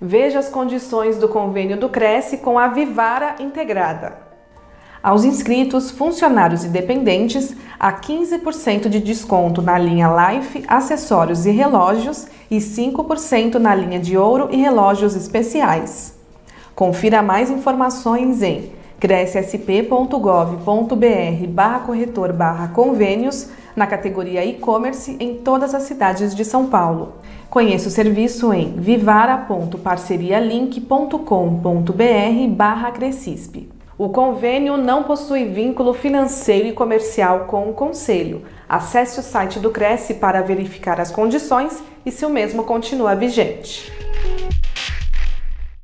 Veja as condições do convênio do Cresce com a Vivara Integrada. Aos inscritos, funcionários e dependentes, há 15% de desconto na linha Life, acessórios e relógios e 5% na linha de ouro e relógios especiais. Confira mais informações em crescsp.gov.br barra corretor barra convênios na categoria e-commerce em todas as cidades de São Paulo. Conheça o serviço em vivara.parcerialink.com.br barra Crescisp. O convênio não possui vínculo financeiro e comercial com o Conselho. Acesse o site do Cresce para verificar as condições e se o mesmo continua vigente.